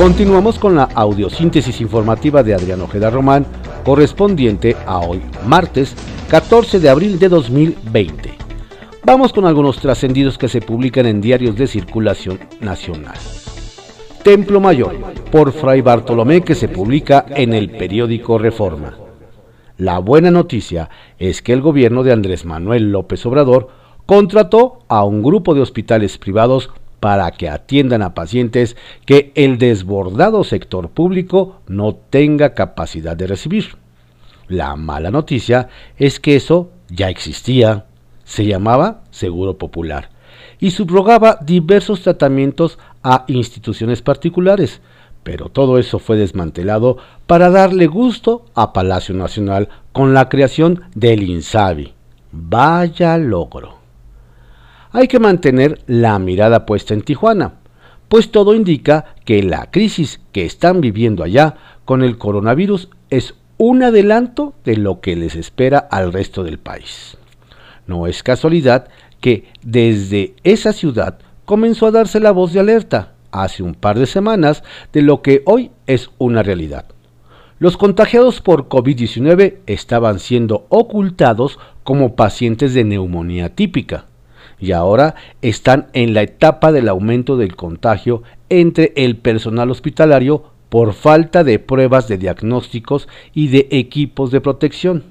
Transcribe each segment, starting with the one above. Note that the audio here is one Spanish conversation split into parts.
Continuamos con la audiosíntesis informativa de Adrián Ojeda Román, correspondiente a hoy, martes 14 de abril de 2020. Vamos con algunos trascendidos que se publican en diarios de circulación nacional. Templo Mayor, por Fray Bartolomé, que se publica en el periódico Reforma. La buena noticia es que el gobierno de Andrés Manuel López Obrador contrató a un grupo de hospitales privados para que atiendan a pacientes que el desbordado sector público no tenga capacidad de recibir. La mala noticia es que eso ya existía, se llamaba Seguro Popular y subrogaba diversos tratamientos a instituciones particulares, pero todo eso fue desmantelado para darle gusto a Palacio Nacional con la creación del INSABI. Vaya logro hay que mantener la mirada puesta en Tijuana, pues todo indica que la crisis que están viviendo allá con el coronavirus es un adelanto de lo que les espera al resto del país. No es casualidad que desde esa ciudad comenzó a darse la voz de alerta hace un par de semanas de lo que hoy es una realidad. Los contagiados por COVID-19 estaban siendo ocultados como pacientes de neumonía típica y ahora están en la etapa del aumento del contagio entre el personal hospitalario por falta de pruebas de diagnósticos y de equipos de protección.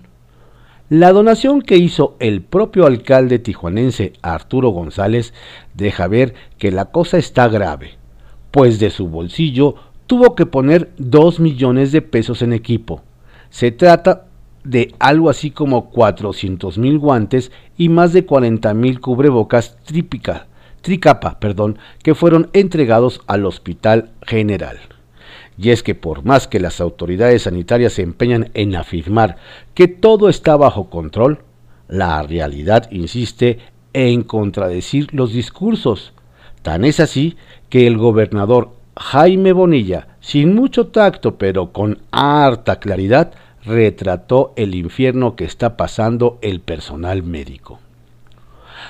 La donación que hizo el propio alcalde tijuanense Arturo González deja ver que la cosa está grave, pues de su bolsillo tuvo que poner 2 millones de pesos en equipo. Se trata de algo así como 400 mil guantes y más de 40 mil cubrebocas trípica, tricapa, perdón, que fueron entregados al Hospital General. Y es que por más que las autoridades sanitarias se empeñan en afirmar que todo está bajo control, la realidad insiste en contradecir los discursos. Tan es así que el gobernador Jaime Bonilla, sin mucho tacto pero con harta claridad, retrató el infierno que está pasando el personal médico.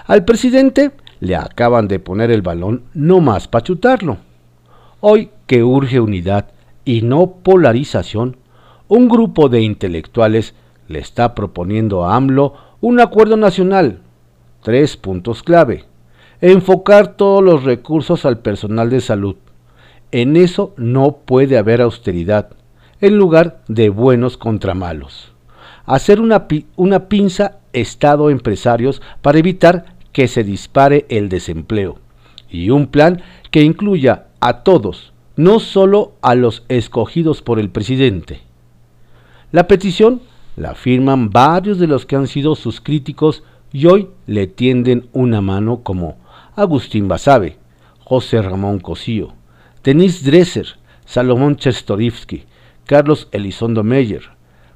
Al presidente le acaban de poner el balón no más para chutarlo. Hoy que urge unidad y no polarización, un grupo de intelectuales le está proponiendo a AMLO un acuerdo nacional. Tres puntos clave. Enfocar todos los recursos al personal de salud. En eso no puede haber austeridad en lugar de buenos contra malos. Hacer una, una pinza Estado empresarios para evitar que se dispare el desempleo. Y un plan que incluya a todos, no solo a los escogidos por el presidente. La petición la firman varios de los que han sido sus críticos y hoy le tienden una mano como Agustín Basabe, José Ramón Cosío, Denis Dresser, Salomón Chestorivsky, Carlos Elizondo Meyer,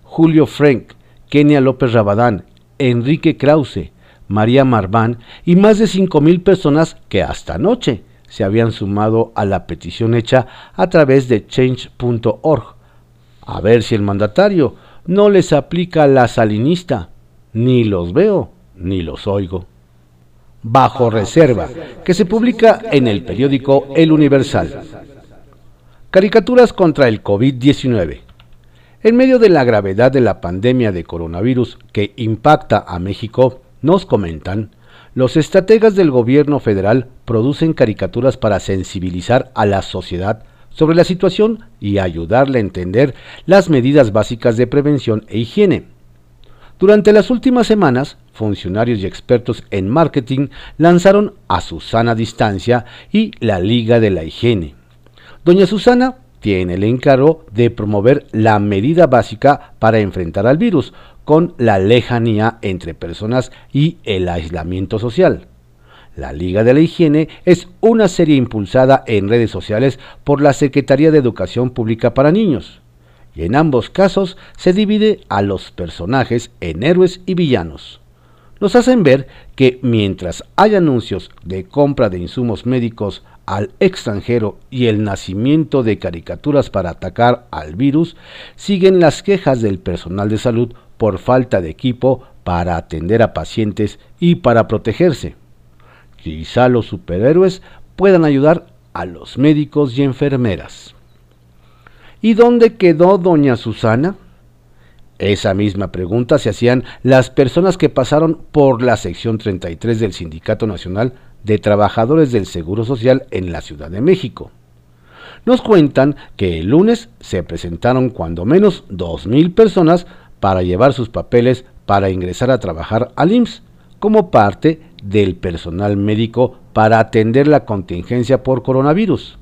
Julio Frank, Kenia López Rabadán, Enrique Krause, María Marván y más de 5.000 personas que hasta anoche se habían sumado a la petición hecha a través de change.org. A ver si el mandatario no les aplica la salinista. Ni los veo, ni los oigo. Bajo reserva, que se publica en el periódico El Universal. Caricaturas contra el COVID-19. En medio de la gravedad de la pandemia de coronavirus que impacta a México, nos comentan, los estrategas del gobierno federal producen caricaturas para sensibilizar a la sociedad sobre la situación y ayudarle a entender las medidas básicas de prevención e higiene. Durante las últimas semanas, funcionarios y expertos en marketing lanzaron a Susana Distancia y la Liga de la Higiene Doña Susana tiene el encargo de promover la medida básica para enfrentar al virus, con la lejanía entre personas y el aislamiento social. La Liga de la Higiene es una serie impulsada en redes sociales por la Secretaría de Educación Pública para Niños. Y en ambos casos se divide a los personajes en héroes y villanos. Nos hacen ver que mientras hay anuncios de compra de insumos médicos al extranjero y el nacimiento de caricaturas para atacar al virus, siguen las quejas del personal de salud por falta de equipo para atender a pacientes y para protegerse. Quizá los superhéroes puedan ayudar a los médicos y enfermeras. ¿Y dónde quedó doña Susana? Esa misma pregunta se hacían las personas que pasaron por la sección 33 del Sindicato Nacional de Trabajadores del Seguro Social en la Ciudad de México. Nos cuentan que el lunes se presentaron cuando menos 2.000 personas para llevar sus papeles para ingresar a trabajar al IMSS como parte del personal médico para atender la contingencia por coronavirus.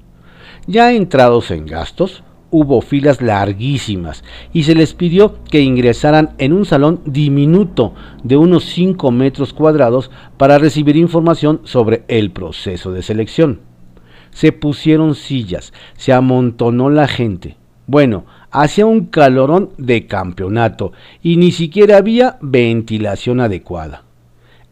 Ya entrados en gastos, hubo filas larguísimas y se les pidió que ingresaran en un salón diminuto de unos 5 metros cuadrados para recibir información sobre el proceso de selección. Se pusieron sillas, se amontonó la gente. Bueno, hacía un calorón de campeonato y ni siquiera había ventilación adecuada.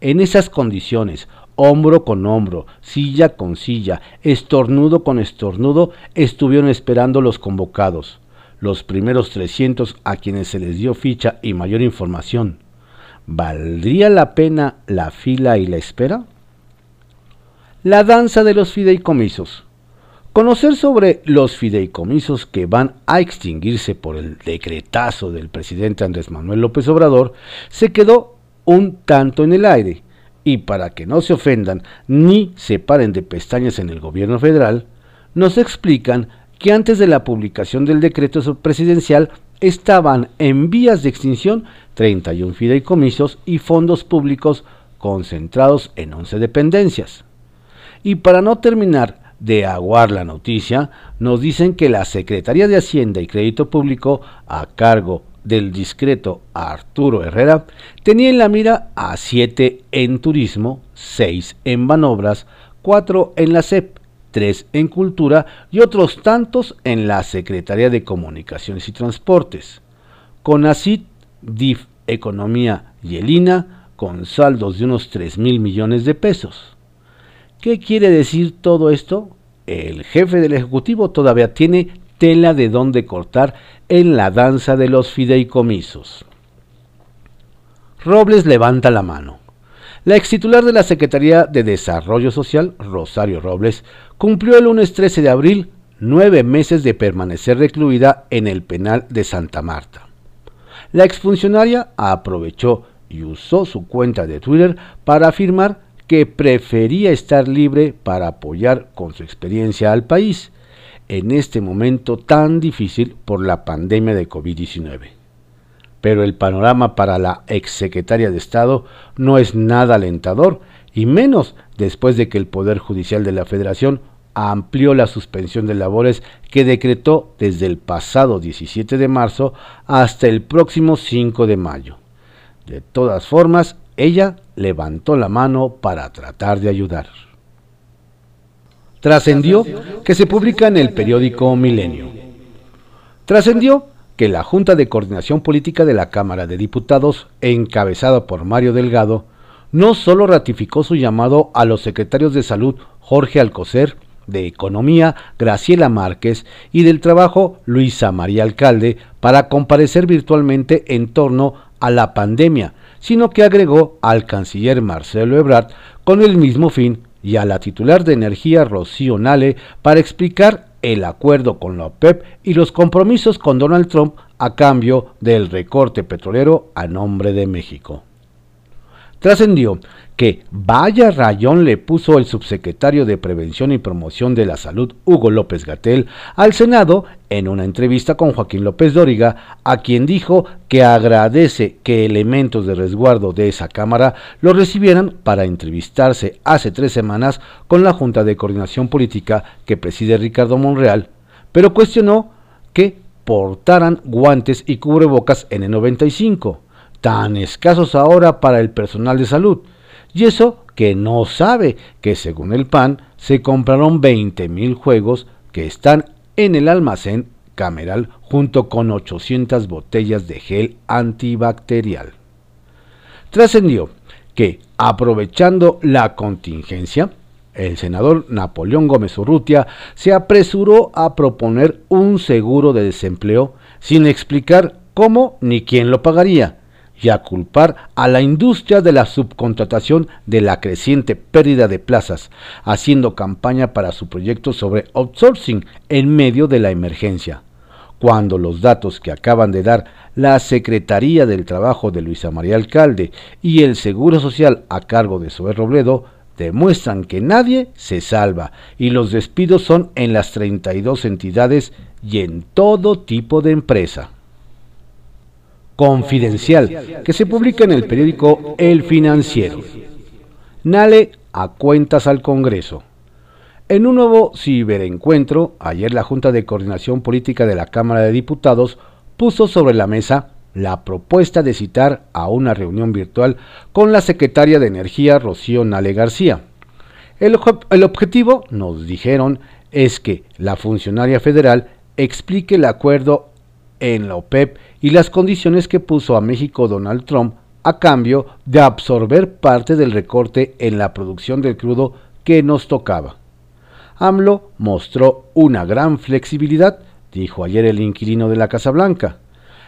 En esas condiciones, hombro con hombro, silla con silla, estornudo con estornudo, estuvieron esperando los convocados, los primeros 300 a quienes se les dio ficha y mayor información. ¿Valdría la pena la fila y la espera? La danza de los fideicomisos. Conocer sobre los fideicomisos que van a extinguirse por el decretazo del presidente Andrés Manuel López Obrador se quedó un tanto en el aire y para que no se ofendan ni se paren de pestañas en el gobierno federal, nos explican que antes de la publicación del decreto presidencial estaban en vías de extinción 31 fideicomisos y fondos públicos concentrados en 11 dependencias. Y para no terminar de aguar la noticia, nos dicen que la Secretaría de Hacienda y Crédito Público, a cargo del discreto Arturo Herrera, tenía en la mira a siete en turismo, seis en manobras, cuatro en la CEP, tres en cultura y otros tantos en la Secretaría de Comunicaciones y Transportes. Con ACID, DIF, Economía y Elina, con saldos de unos 3 mil millones de pesos. ¿Qué quiere decir todo esto? El jefe del Ejecutivo todavía tiene tela de dónde cortar en la danza de los fideicomisos. Robles levanta la mano. La ex titular de la Secretaría de Desarrollo Social, Rosario Robles, cumplió el lunes 13 de abril nueve meses de permanecer recluida en el penal de Santa Marta. La exfuncionaria aprovechó y usó su cuenta de Twitter para afirmar que prefería estar libre para apoyar con su experiencia al país en este momento tan difícil por la pandemia de COVID-19. Pero el panorama para la exsecretaria de Estado no es nada alentador, y menos después de que el Poder Judicial de la Federación amplió la suspensión de labores que decretó desde el pasado 17 de marzo hasta el próximo 5 de mayo. De todas formas, ella levantó la mano para tratar de ayudar. Trascendió que se publica en el periódico Milenio. Trascendió que la Junta de Coordinación Política de la Cámara de Diputados, encabezada por Mario Delgado, no solo ratificó su llamado a los secretarios de Salud Jorge Alcocer, de Economía Graciela Márquez y del Trabajo Luisa María Alcalde para comparecer virtualmente en torno a la pandemia, sino que agregó al canciller Marcelo Ebrard con el mismo fin y a la titular de energía Rocío Nale para explicar el acuerdo con la OPEP y los compromisos con Donald Trump a cambio del recorte petrolero a nombre de México. Trascendió que vaya rayón le puso el subsecretario de Prevención y Promoción de la Salud, Hugo López Gatel, al Senado en una entrevista con Joaquín López Dóriga, a quien dijo que agradece que elementos de resguardo de esa Cámara lo recibieran para entrevistarse hace tres semanas con la Junta de Coordinación Política que preside Ricardo Monreal, pero cuestionó que portaran guantes y cubrebocas en el 95, tan escasos ahora para el personal de salud y eso que no sabe que según el PAN se compraron 20 mil juegos que están en el almacén cameral junto con 800 botellas de gel antibacterial. Trascendió que, aprovechando la contingencia, el senador Napoleón Gómez Urrutia se apresuró a proponer un seguro de desempleo sin explicar cómo ni quién lo pagaría, y a culpar a la industria de la subcontratación de la creciente pérdida de plazas, haciendo campaña para su proyecto sobre outsourcing en medio de la emergencia. cuando los datos que acaban de dar la Secretaría del Trabajo de Luisa María Alcalde y el Seguro Social a cargo de Sober Robledo demuestran que nadie se salva y los despidos son en las 32 entidades y en todo tipo de empresa. Confidencial, que se publica en el periódico El Financiero. Nale a cuentas al Congreso. En un nuevo ciberencuentro, ayer la Junta de Coordinación Política de la Cámara de Diputados puso sobre la mesa la propuesta de citar a una reunión virtual con la secretaria de Energía, Rocío Nale García. El, objetivo, nos dijeron, es que la funcionaria federal explique el acuerdo en la OPEP y las condiciones que puso a México Donald Trump a cambio de absorber parte del recorte en la producción del crudo que nos tocaba. AMLO mostró una gran flexibilidad, dijo ayer el inquilino de la Casa Blanca.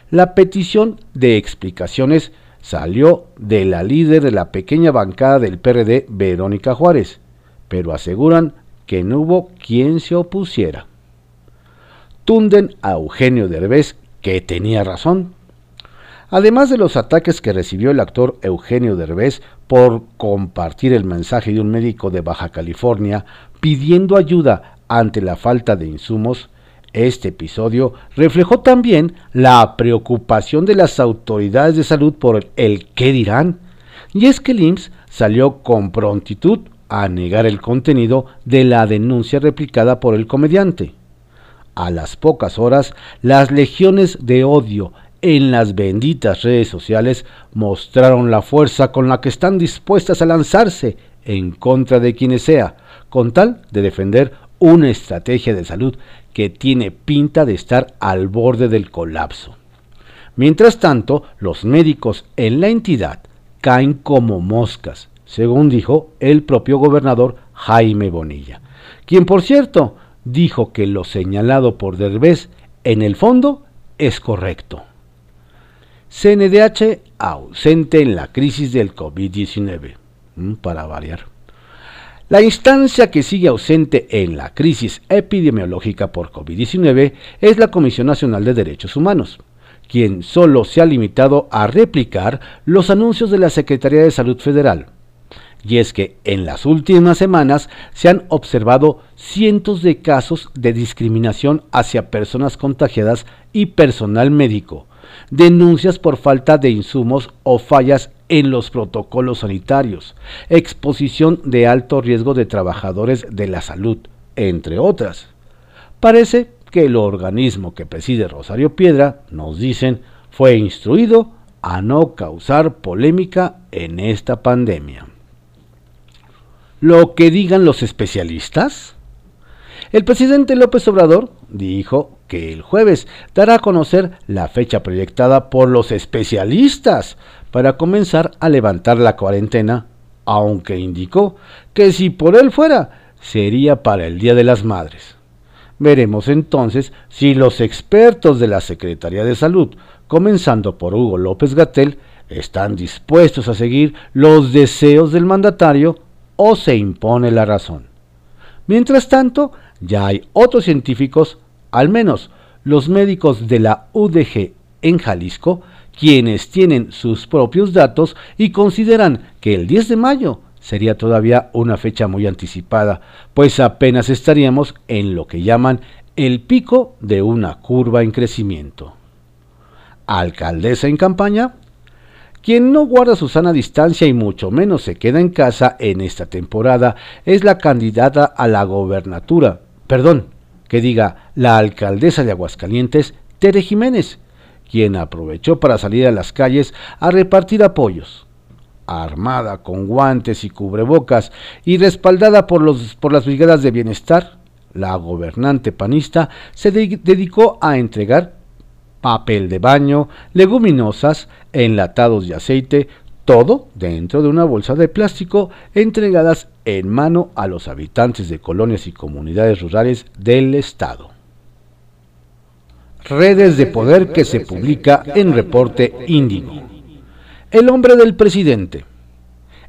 La petición de explicaciones salió de la líder de la pequeña bancada del PRD, Verónica Juárez, pero aseguran que no hubo quien se opusiera. Tunden a Eugenio Derbez, que tenía razón. Además de los ataques que recibió el actor Eugenio Derbez por compartir el mensaje de un médico de Baja California pidiendo ayuda ante la falta de insumos, este episodio reflejó también la preocupación de las autoridades de salud por el qué dirán, y es que el salió con prontitud a negar el contenido de la denuncia replicada por el comediante. A las pocas horas, las legiones de odio en las benditas redes sociales mostraron la fuerza con la que están dispuestas a lanzarse en contra de quienes sea, con tal de defender una estrategia de salud que tiene pinta de estar al borde del colapso. Mientras tanto, los médicos en la entidad caen como moscas, según dijo el propio gobernador Jaime Bonilla, quien por cierto dijo que lo señalado por Derbez en el fondo es correcto. CNDH ausente en la crisis del COVID-19, mm, para variar. La instancia que sigue ausente en la crisis epidemiológica por COVID-19 es la Comisión Nacional de Derechos Humanos, quien solo se ha limitado a replicar los anuncios de la Secretaría de Salud Federal. Y es que en las últimas semanas se han observado cientos de casos de discriminación hacia personas contagiadas y personal médico, denuncias por falta de insumos o fallas en los protocolos sanitarios, exposición de alto riesgo de trabajadores de la salud, entre otras. Parece que el organismo que preside Rosario Piedra, nos dicen, fue instruido a no causar polémica en esta pandemia. Lo que digan los especialistas. El presidente López Obrador dijo que el jueves dará a conocer la fecha proyectada por los especialistas para comenzar a levantar la cuarentena, aunque indicó que si por él fuera, sería para el Día de las Madres. Veremos entonces si los expertos de la Secretaría de Salud, comenzando por Hugo López Gatel, están dispuestos a seguir los deseos del mandatario o se impone la razón. Mientras tanto, ya hay otros científicos, al menos los médicos de la UDG en Jalisco, quienes tienen sus propios datos y consideran que el 10 de mayo sería todavía una fecha muy anticipada, pues apenas estaríamos en lo que llaman el pico de una curva en crecimiento. Alcaldesa en campaña, quien no guarda su sana distancia y mucho menos se queda en casa en esta temporada es la candidata a la gobernatura, perdón, que diga la alcaldesa de Aguascalientes, Tere Jiménez, quien aprovechó para salir a las calles a repartir apoyos. Armada con guantes y cubrebocas y respaldada por, los, por las brigadas de bienestar, la gobernante panista se dedicó a entregar papel de baño, leguminosas, enlatados de aceite, todo dentro de una bolsa de plástico entregadas en mano a los habitantes de colonias y comunidades rurales del estado. Redes de poder que se publica en reporte Índigo. El hombre del presidente.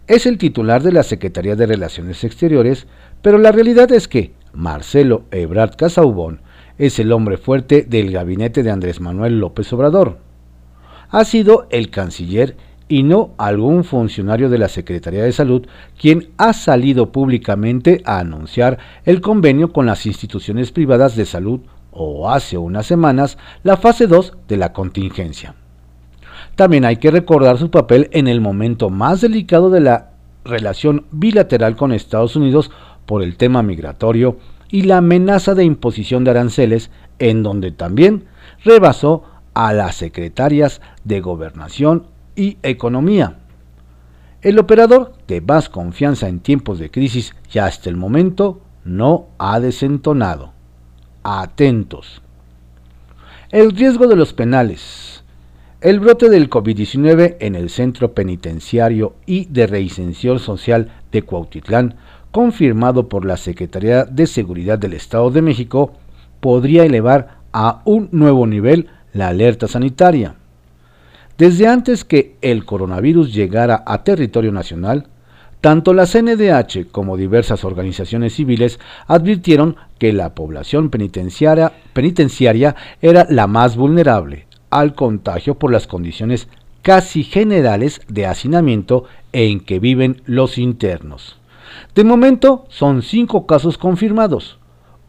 Es el titular de la Secretaría de Relaciones Exteriores, pero la realidad es que Marcelo Ebrard Casaubón es el hombre fuerte del gabinete de Andrés Manuel López Obrador. Ha sido el canciller y no algún funcionario de la Secretaría de Salud quien ha salido públicamente a anunciar el convenio con las instituciones privadas de salud o hace unas semanas la fase 2 de la contingencia. También hay que recordar su papel en el momento más delicado de la relación bilateral con Estados Unidos por el tema migratorio y la amenaza de imposición de aranceles, en donde también rebasó a las secretarias de Gobernación y economía. El operador de más confianza en tiempos de crisis y hasta el momento no ha desentonado. Atentos. El riesgo de los penales. El brote del COVID-19 en el centro penitenciario y de reinserción social de Cuautitlán, confirmado por la Secretaría de Seguridad del Estado de México, podría elevar a un nuevo nivel la alerta sanitaria. Desde antes que el coronavirus llegara a territorio nacional, tanto la CNDH como diversas organizaciones civiles advirtieron que la población penitenciaria, penitenciaria era la más vulnerable al contagio por las condiciones casi generales de hacinamiento en que viven los internos. De momento son cinco casos confirmados,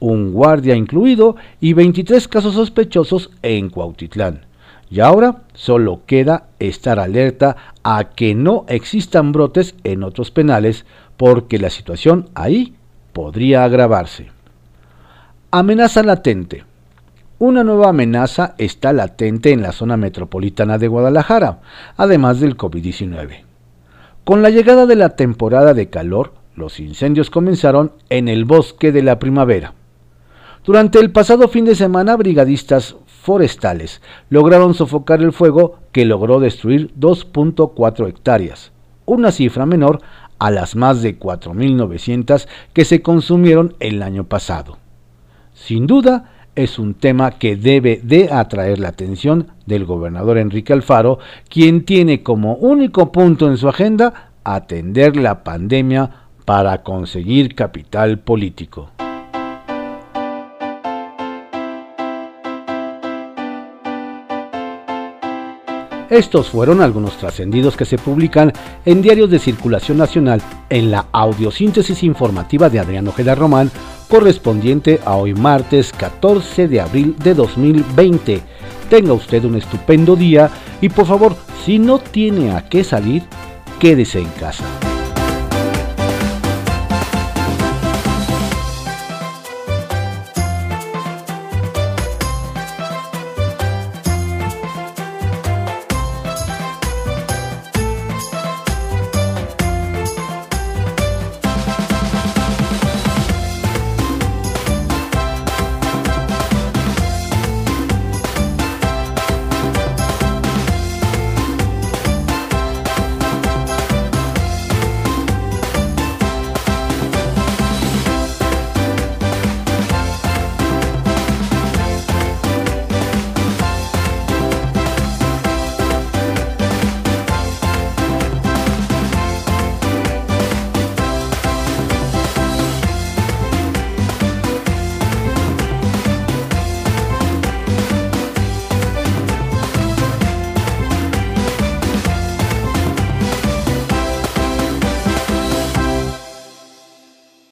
un guardia incluido y 23 casos sospechosos en Cuautitlán y ahora solo queda estar alerta a que no existan brotes en otros penales porque la situación ahí podría agravarse. Amenaza latente. Una nueva amenaza está latente en la zona metropolitana de Guadalajara, además del COVID-19. Con la llegada de la temporada de calor, los incendios comenzaron en el bosque de la primavera. Durante el pasado fin de semana, brigadistas forestales lograron sofocar el fuego que logró destruir 2.4 hectáreas, una cifra menor a las más de 4.900 que se consumieron el año pasado. Sin duda, es un tema que debe de atraer la atención del gobernador Enrique Alfaro, quien tiene como único punto en su agenda atender la pandemia para conseguir capital político. Estos fueron algunos trascendidos que se publican en diarios de circulación nacional en la audiosíntesis informativa de Adrián Ojeda Román, correspondiente a hoy martes 14 de abril de 2020. Tenga usted un estupendo día y por favor, si no tiene a qué salir, quédese en casa.